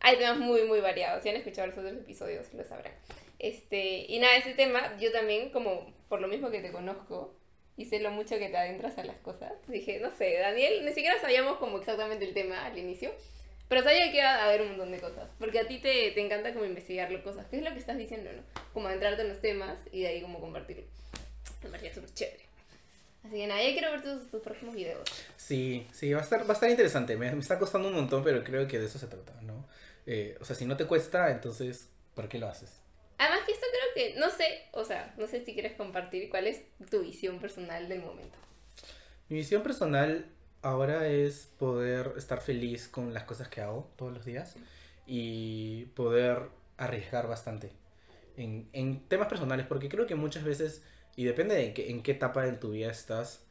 hay temas muy, muy variados. Si han escuchado los otros episodios, lo sabrán. Este, y nada, ese tema, yo también, como por lo mismo que te conozco y sé lo mucho que te adentras a las cosas, dije, no sé, Daniel, ni siquiera sabíamos como exactamente el tema al inicio, pero sabía que iba a haber un montón de cosas. Porque a ti te, te encanta como investigarlo cosas, que es lo que estás diciendo, ¿no? Como adentrarte en los temas y de ahí como compartirlo. Me parecía súper chévere. Así que nada, ya quiero ver tus, tus próximos videos. Sí, sí, va a estar, va a estar interesante. Me, me está costando un montón, pero creo que de eso se trata, ¿no? Eh, o sea, si no te cuesta, entonces, ¿por qué lo haces? Además que esto creo que, no sé, o sea, no sé si quieres compartir cuál es tu visión personal del momento. Mi visión personal ahora es poder estar feliz con las cosas que hago todos los días y poder arriesgar bastante en, en temas personales, porque creo que muchas veces, y depende de qué- en qué etapa de tu vida estás,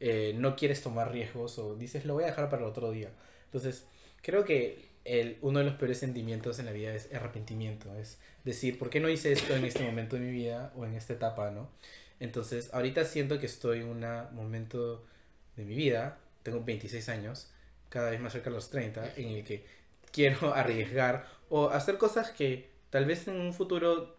eh, no quieres tomar riesgos o dices lo voy a dejar para el otro día. Entonces, creo que el, uno de los peores sentimientos en la vida es arrepentimiento, es decir, ¿por qué no hice esto en este momento de mi vida o en esta etapa, no? Entonces, ahorita siento que estoy en un momento de mi vida, tengo 26 años, cada vez más cerca de los 30, en el que quiero arriesgar o hacer cosas que tal vez en un futuro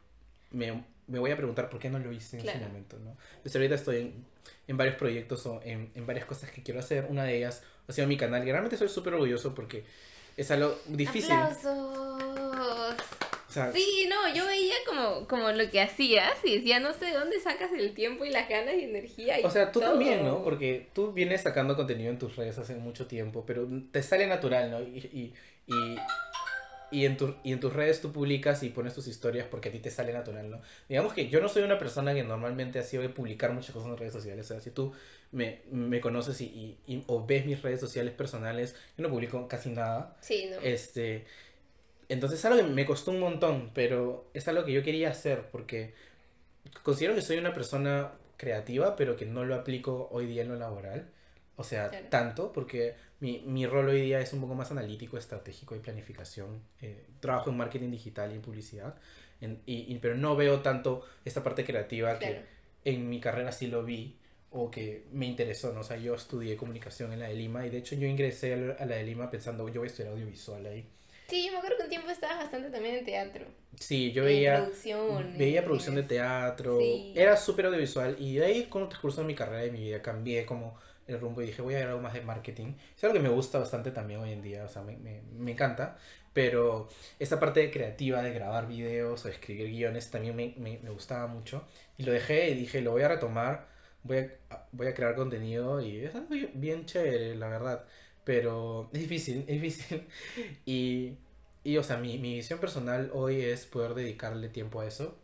me, me voy a preguntar por qué no lo hice en ese Claro. momento, ¿no? Entonces ahorita estoy en, en varios proyectos o en, en varias cosas que quiero hacer. Una de ellas ha sido mi canal y realmente soy súper orgulloso porque es algo difícil. ¡Aplausos! O sea, Sí, no, yo veía como, como lo que hacías y decía, no sé de dónde sacas el tiempo y las ganas y energía. Y O sea, tú todo. también, ¿no? Porque tú vienes sacando contenido en tus redes hace mucho tiempo, pero te sale natural, ¿no? Y, y, y, y en, tu- y en tus redes tú publicas y pones tus historias porque a ti te sale natural, ¿no? Digamos que yo no soy una persona que normalmente ha sido de publicar muchas cosas en redes sociales. O sea, si tú me, me conoces y, y- y- o ves mis redes sociales personales, yo no publico casi nada. Sí, no. Este, entonces es algo que me costó un montón, pero es algo que yo quería hacer porque considero que soy una persona creativa, pero que no lo aplico hoy día en lo laboral. O sea, Claro. tanto, porque mi, mi rol hoy día es un poco más analítico, estratégico y planificación. Eh, trabajo en marketing digital y en publicidad, en- y, y- pero no veo tanto esta parte creativa Claro. que en mi carrera sí lo vi o que me interesó, ¿no? O sea, yo estudié comunicación en la de Lima y de hecho yo ingresé a la de Lima pensando, yo voy a estudiar audiovisual ahí. Sí, yo me acuerdo que un tiempo estabas bastante también en teatro. Sí, yo en veía, producción. veía producción de teatro, Sí. era súper audiovisual y de ahí con el transcurso de mi carrera y mi vida cambié como el rumbo y dije voy a ver algo más de marketing. Es algo que me gusta bastante también hoy en día, o sea, me, me, me encanta, pero esa parte creativa de grabar videos o escribir guiones también me, me, gustaba mucho. Y lo dejé y dije lo voy a retomar, voy a, voy a crear contenido y es algo bien chévere, la verdad, pero es difícil, es difícil. Y... Y, o sea, mi, mi visión personal hoy es poder dedicarle tiempo a eso,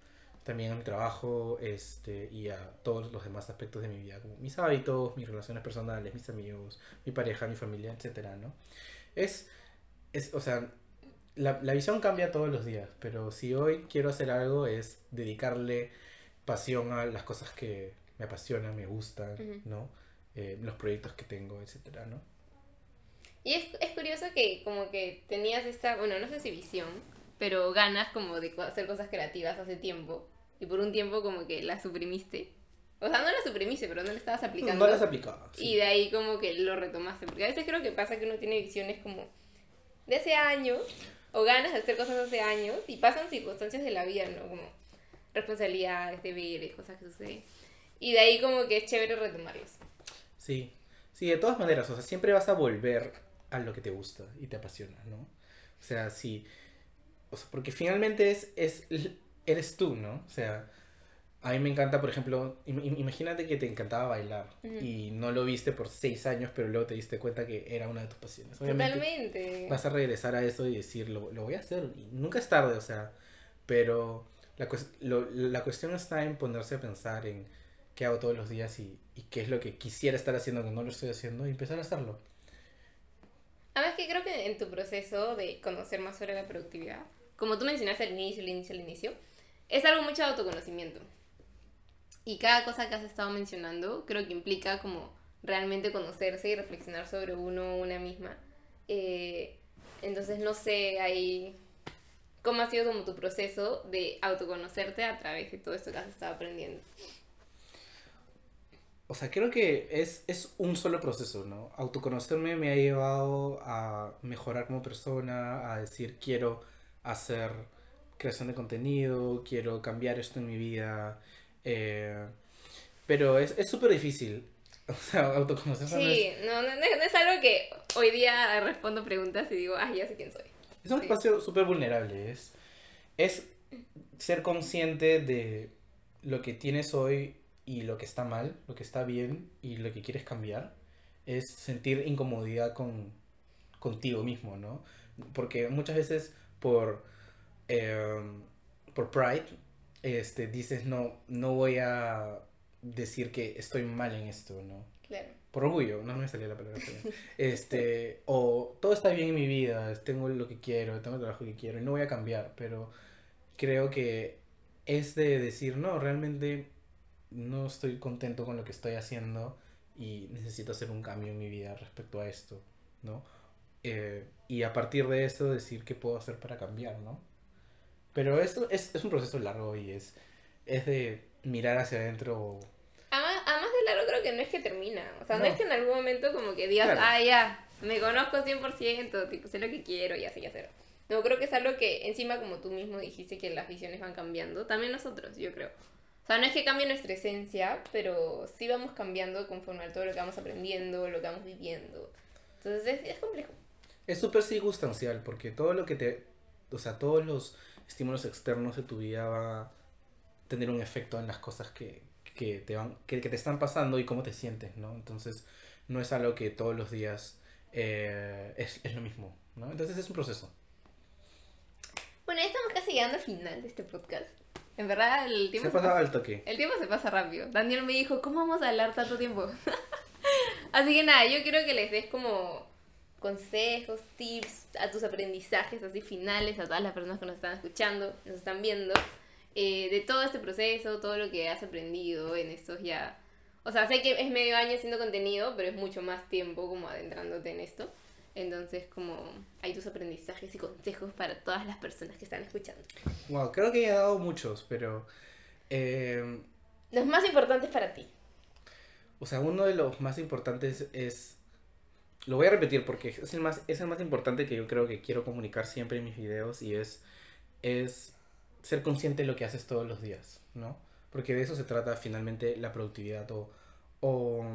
también a mi trabajo este, y a todos los demás aspectos de mi vida, como mis hábitos, mis relaciones personales, mis amigos, mi pareja, mi familia, etcétera, ¿no? Es, es o sea, la, la visión cambia todos los días, pero si hoy quiero hacer algo es dedicarle pasión a las cosas que me apasionan, me gustan, Ujú. ¿no? Eh, los proyectos que tengo, etcétera, ¿no? Y es, es curioso que como que tenías esta, bueno, no sé si visión, pero ganas como de hacer cosas creativas hace tiempo. Y por un tiempo como que las suprimiste. O sea, no las suprimiste, pero no le estabas aplicando. No las aplicaba. sí. Y de ahí como que lo retomaste. Porque a veces creo que pasa que uno tiene visiones como de hace años o ganas de hacer cosas hace años y pasan circunstancias de la vida, ¿no? Como responsabilidades, deberes, cosas que suceden. Y de ahí como que es chévere retomarlos. Sí, sí, de todas maneras, o sea, siempre vas a volver a lo que te gusta y te apasiona, ¿no? O O sea, sí. O sea, porque finalmente es, es, eres tú, ¿no? O sea, a mí me encanta, por ejemplo, imagínate que te encantaba bailar y no lo viste por seis años, pero luego te diste cuenta que era una de tus pasiones. Totalmente. Vas a regresar a eso y decir, lo, lo voy a hacer. Y nunca es tarde, o sea, pero la, la cuestión está en ponerse a pensar en qué hago todos los días y, y, qué es lo que quisiera estar haciendo que no lo estoy haciendo y empezar a hacerlo. Además que creo que en tu proceso de conocer más sobre la productividad, como tú mencionaste al inicio, al inicio, al inicio, es algo mucho de autoconocimiento. Y cada cosa que has estado mencionando creo que implica como realmente conocerse y reflexionar sobre uno una misma. Eh, entonces no sé ahí cómo ha sido como tu proceso de autoconocerte a través de todo esto que has estado aprendiendo. O sea, creo que es, es un solo proceso, ¿no? Autoconocerme me ha llevado a mejorar como persona, a decir quiero hacer creación de contenido, quiero cambiar esto en mi vida. Eh, pero es súper difícil. O sea, autoconocerse. Sí, no, no, no, es algo que hoy día respondo preguntas y digo, ah, ya sé quién soy. Es un espacio súper vulnerable. Es, es ser consciente de lo que tienes hoy y lo que está mal, lo que está bien y lo que quieres cambiar. Es sentir incomodidad con, contigo mismo, ¿no? Porque muchas veces por, em, por pride este, dices, no, no voy a decir que estoy mal en esto, ¿no? Claro. Por orgullo, no me salía la palabra. este, o todo está bien en mi vida, tengo lo que quiero, tengo el trabajo que quiero y no voy a cambiar, pero creo que es de decir, no, realmente no estoy contento con lo que estoy haciendo y necesito hacer un cambio en mi vida respecto a esto, ¿no? Eh, y a partir de eso decir qué puedo hacer para cambiar, ¿no? Pero esto es, es un proceso largo y es, es de mirar hacia adentro. Además, además de largo creo que no es que termina. O sea, no, es que en algún momento como que digas, ah, ya, me conozco 100%, tipo, sé lo que quiero y así, ya sé. No, creo que es algo que encima como tú mismo dijiste que las visiones van cambiando, también nosotros, yo creo. O sea, no es que cambie nuestra esencia, pero sí vamos cambiando conforme a todo lo que vamos aprendiendo, lo que vamos viviendo. Entonces es, es complejo. Es súper circunstancial, porque todo lo que te... O sea, todos los estímulos externos de tu vida va a tener un efecto en las cosas que, que te van que, te están pasando y cómo te sientes, ¿no? Entonces, no es algo que todos los días eh, es, es, lo mismo, ¿no? Entonces es un proceso. Bueno, ya estamos casi llegando al final de este podcast. En verdad, el tiempo se, pasa, al toque. El tiempo se pasa rápido. Daniel me dijo, ¿cómo vamos a hablar tanto tiempo? Así que nada, yo quiero que les des como consejos, tips a tus aprendizajes así finales, a todas las personas que nos están escuchando, nos están viendo, eh, de todo este proceso, todo lo que has aprendido en estos ya... O sea, sé que es medio año haciendo contenido, pero es mucho más tiempo como adentrándote en esto. Entonces, como hay tus aprendizajes y consejos para todas las personas que están escuchando. Wow, creo que he dado muchos, pero... Eh, los más importantes para ti. O sea, uno de los más importantes es lo voy a repetir porque es el más, es el más importante que yo creo que quiero comunicar siempre en mis videos y es, es ser consciente de lo que haces todos los días, ¿no? Porque de eso se trata finalmente la productividad o, o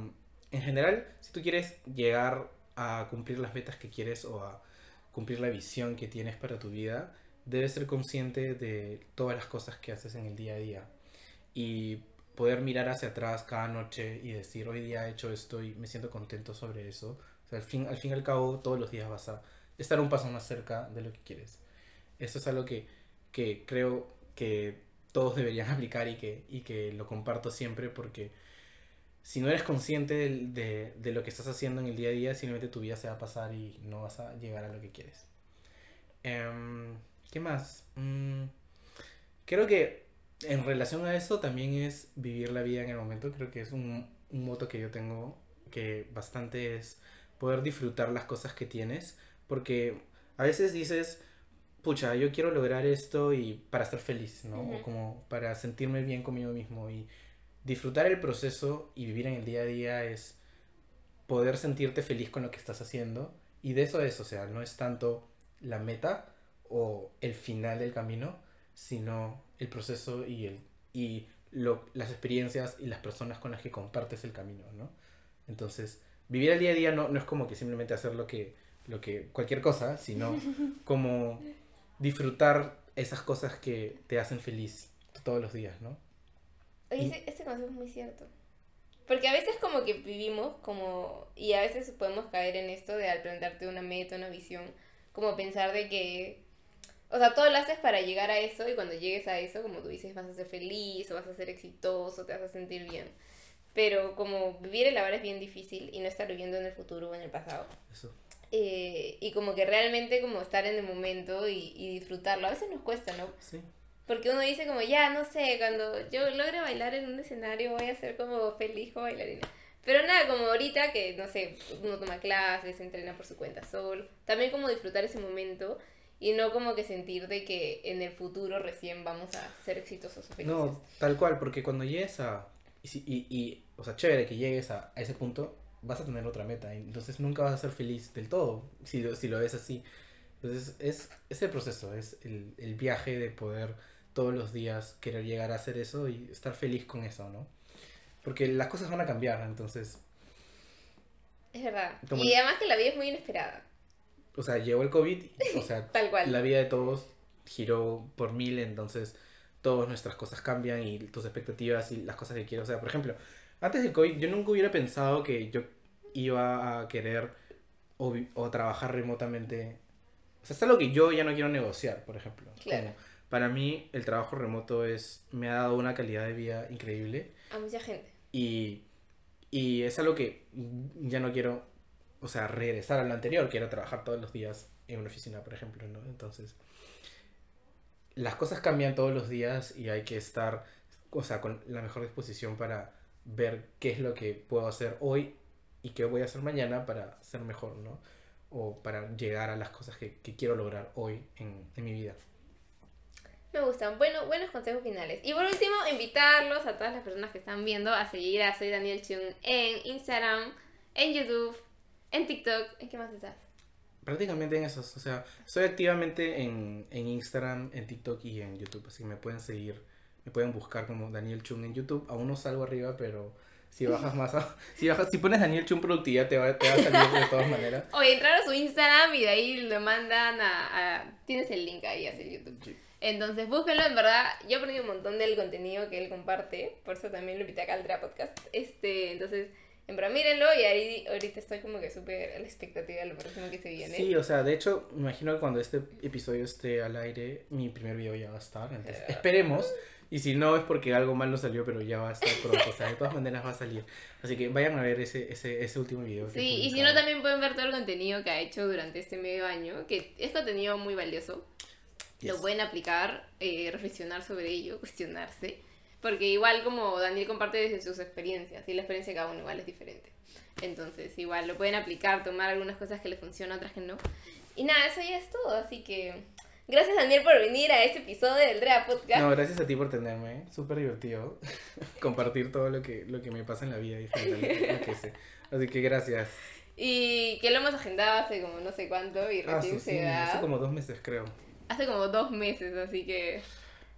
en general, si tú quieres llegar a cumplir las metas que quieres o a cumplir la visión que tienes para tu vida, debes ser consciente de todas las cosas que haces en el día a día y poder mirar hacia atrás cada noche y decir, hoy día he hecho esto y me siento contento sobre eso al fin, al fin y al cabo, todos los días vas a estar un paso más cerca de lo que quieres. Eso es algo que, que creo que todos deberían aplicar y que, y que lo comparto siempre porque si no eres consciente de, de, lo que estás haciendo en el día a día, simplemente tu vida se va a pasar y no vas a llegar a lo que quieres. Em, ¿Qué más? Mm, creo que en relación a eso también es vivir la vida en el momento. Creo que es un, un moto que yo tengo que bastante es poder disfrutar las cosas que tienes, porque a veces dices, pucha, yo quiero lograr esto y para estar feliz, ¿no? O como para sentirme bien conmigo mismo y disfrutar el proceso y vivir en el día a día es poder sentirte feliz con lo que estás haciendo y de eso es, o sea, no es tanto la meta o el final del camino, sino el proceso y el y lo, las experiencias y las personas con las que compartes el camino, ¿no? Entonces, vivir el día a día no, no es como que simplemente hacer lo que lo que cualquier cosa, sino como disfrutar esas cosas que te hacen feliz todos los días, ¿no? Oye, ese, ese consejo es muy cierto. Porque a veces como que vivimos como... Y a veces podemos caer en esto de al plantearte una meta, una visión, como pensar de que... O sea, todo lo haces para llegar a eso y cuando llegues a eso, como tú dices, vas a ser feliz o vas a ser exitoso, te vas a sentir bien. Pero como vivir el ahora es bien difícil y no estar viviendo en el futuro o en el pasado. Eso. Eh, y como que realmente como estar en el momento y, y disfrutarlo. A veces nos cuesta, ¿no? Sí. Porque uno dice como, ya, no sé, cuando yo logre bailar en un escenario voy a ser como feliz como bailarina. Pero nada, como ahorita que, no sé, uno toma clases, entrena por su cuenta solo. También como disfrutar ese momento y no como que sentir de que en el futuro recién vamos a ser exitosos o felices. No, tal cual, porque cuando llegues a... Y, si- y, y, o sea, chévere que llegues a, a ese punto, vas a tener otra meta. Entonces nunca vas a ser feliz del todo, si lo, si lo ves así. Entonces es, es el proceso, es el, el viaje de poder todos los días querer llegar a hacer eso y estar feliz con eso, ¿no? Porque las cosas van a cambiar, entonces, Es verdad. Como- Y además que la vida es muy inesperada. o sea, llegó el COVID, o sea, Tal cual. la vida de todos giró por mil, entonces todas nuestras cosas cambian y tus expectativas y las cosas que quiero. O sea, por ejemplo, antes del COVID yo nunca hubiera pensado que yo iba a querer o, trabajar remotamente. O sea, es algo que yo ya no quiero negociar, por ejemplo. Claro. Como, para mí el trabajo remoto es me ha dado una calidad de vida increíble A mucha gente. y, y es algo que ya no quiero, o sea, regresar a lo anterior, quiero trabajar todos los días en una oficina, por ejemplo, ¿no? Entonces, las cosas cambian todos los días y hay que estar, o sea, con la mejor disposición para ver qué es lo que puedo hacer hoy y qué voy a hacer mañana para ser mejor, ¿no? O para llegar a las cosas que, quiero lograr hoy en, en mi vida. Me gustan. Bueno, buenos consejos finales. Y por último, invitarlos a todas las personas que están viendo a seguir a Soy Daniel Chung en Instagram, en YouTube, en TikTok. ¿En qué más estás? Prácticamente en esos, o sea, estoy activamente en, en Instagram, en TikTok y en YouTube, así que me pueden seguir, me pueden buscar como Daniel Chung en YouTube, aún no salgo arriba, pero si bajas más, a- si bajas, si pones Daniel Chung productividad te va, te va a salir de todas maneras. Oye, entrar a su Instagram y de ahí lo mandan a... a- Tienes el link ahí hacia YouTube. Sí. Entonces, búsquenlo, en verdad. Yo aprendí un montón del contenido que él comparte. Por eso también lo invité acá al Podcast. Este, entonces, en verdad, mírenlo. Y ahí ahorita estoy como que súper a la expectativa de lo próximo que se viene. Sí, o sea, de hecho, me imagino que cuando este episodio esté al aire, mi primer video ya va a estar, entonces Eh. esperemos, y si no es porque algo mal no salió, pero ya va a estar pronto, o sea, de todas maneras va a salir, así que vayan a ver ese, ese, ese último video. Sí, y si no, también pueden ver todo el contenido que ha hecho durante este medio año, que es contenido muy valioso. Lo Yes. pueden aplicar, eh, reflexionar sobre ello, cuestionarse. Porque igual como Daniel comparte desde sus experiencias, y la experiencia de cada uno igual es diferente. Entonces, igual lo pueden aplicar, tomar algunas cosas que les funcionan, otras que no. Y nada, eso ya es todo. Así que gracias Daniel por venir a este episodio del Drea Podcast. No, gracias a ti por tenerme, súper divertido compartir todo lo que, lo que me pasa en la vida y general, lo que sé. Así que gracias. Y que lo hemos agendado hace como no sé cuánto y Ah, recién sí, se sí, da. hace como dos meses creo. hace como dos meses, así que...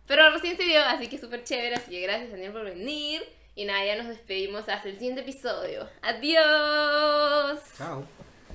Pero recién se dio, así que súper chévere, así que gracias Daniel por venir. Y nada, ya nos despedimos hasta el siguiente episodio. Adiós. Chao.